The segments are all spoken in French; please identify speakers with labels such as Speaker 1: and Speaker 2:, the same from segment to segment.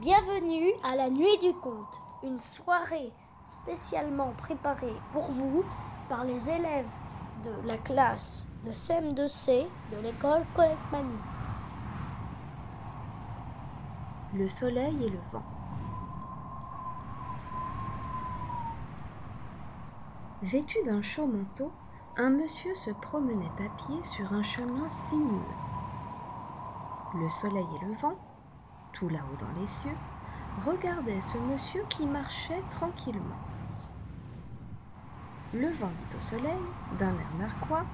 Speaker 1: Bienvenue à la Nuit du Conte, une soirée spécialement préparée pour vous par les élèves de la classe de CM2C de l'école Colette Mani.
Speaker 2: Le soleil et le vent. Vêtu d'un chaud manteau, un monsieur se promenait à pied sur un chemin sinueux. Le soleil et le vent, tout là-haut dans les cieux, regardaient ce monsieur qui marchait tranquillement. Le vent dit au soleil, d'un air narquois,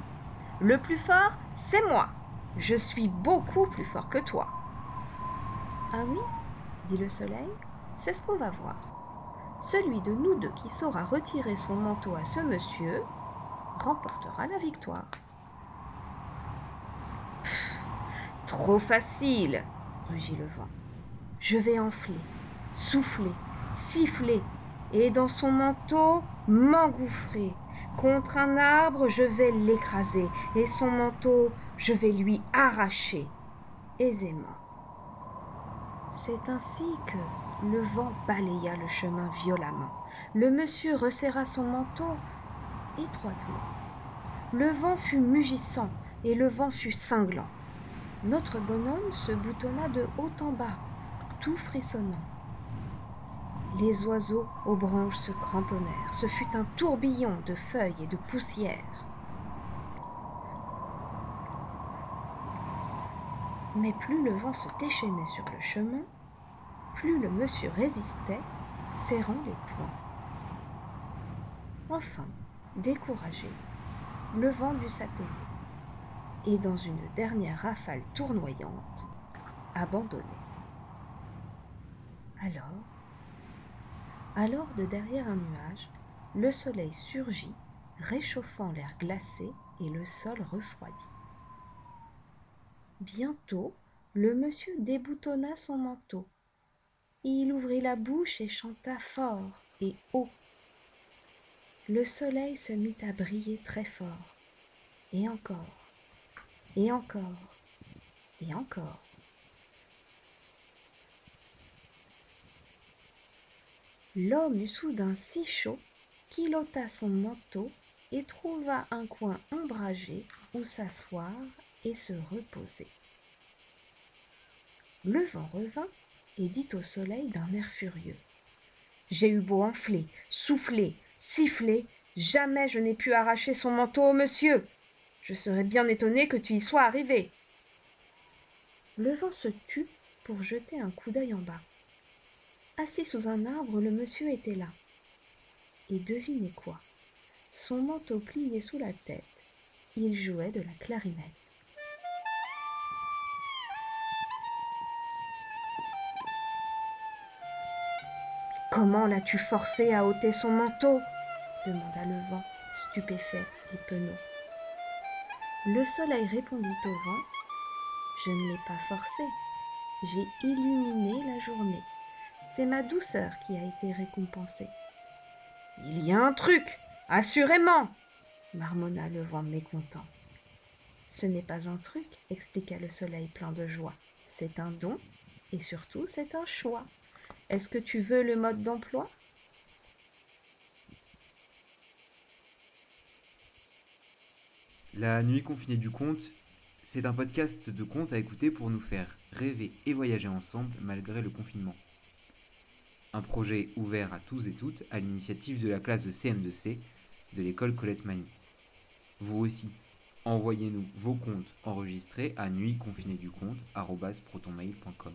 Speaker 2: Le plus fort, c'est moi. Je suis beaucoup plus fort que toi. Ah oui dit le soleil, c'est ce qu'on va voir. Celui de nous deux qui saura retirer son manteau à ce monsieur remportera la victoire. Trop facile, rugit le vent. Je vais enfler, souffler, siffler, et dans son manteau m'engouffrer. Contre un arbre, je vais l'écraser, et son manteau, je vais lui arracher aisément. C'est ainsi que le vent balaya le chemin violemment. Le monsieur resserra son manteau étroitement. Le vent fut mugissant et le vent fut cinglant. Notre bonhomme se boutonna de haut en bas, tout frissonnant. Les oiseaux aux branches se cramponnèrent. Ce fut un tourbillon de feuilles et de poussière. Mais plus le vent se déchaînait sur le chemin, plus le monsieur résistait, serrant les poings. Enfin, découragé, le vent dut s'apaiser, et dans une dernière rafale tournoyante, abandonner. Alors, alors de derrière un nuage, le soleil surgit, réchauffant l'air glacé et le sol refroidi. Bientôt, le monsieur déboutonna son manteau. Il ouvrit la bouche et chanta fort et haut. Le soleil se mit à briller très fort, et encore, et encore, et encore. L'homme eut soudain si chaud qu'il ôta son manteau et trouva un coin ombragé où s'asseoir et se reposer. Le vent revint et dit au soleil d'un air furieux. J'ai eu beau enfler, souffler, siffler, jamais je n'ai pu arracher son manteau au monsieur. Je serais bien étonné que tu y sois arrivé. Le vent se tut pour jeter un coup d'œil en bas. Assis sous un arbre, le monsieur était là. Et devinez quoi Son manteau plié sous la tête, il jouait de la clarinette. Comment l'as-tu forcé à ôter son manteau? demanda le vent, stupéfait et penaud. Le soleil répondit au vent Je ne l'ai pas forcé, j'ai illuminé la journée. C'est ma douceur qui a été récompensée. Il y a un truc, assurément, marmonna le vent mécontent. Ce n'est pas un truc, expliqua le soleil plein de joie. C'est un don et surtout c'est un choix. Est-ce que tu veux le mode d'emploi?
Speaker 3: La nuit confinée du conte, c'est un podcast de contes à écouter pour nous faire rêver et voyager ensemble malgré le confinement. Un projet ouvert à tous et toutes à l'initiative de la classe de CM2C de l'école Colette Mani. Vous aussi, envoyez-nous vos contes enregistrés à nuitconfinéeduconte.protonmail.com.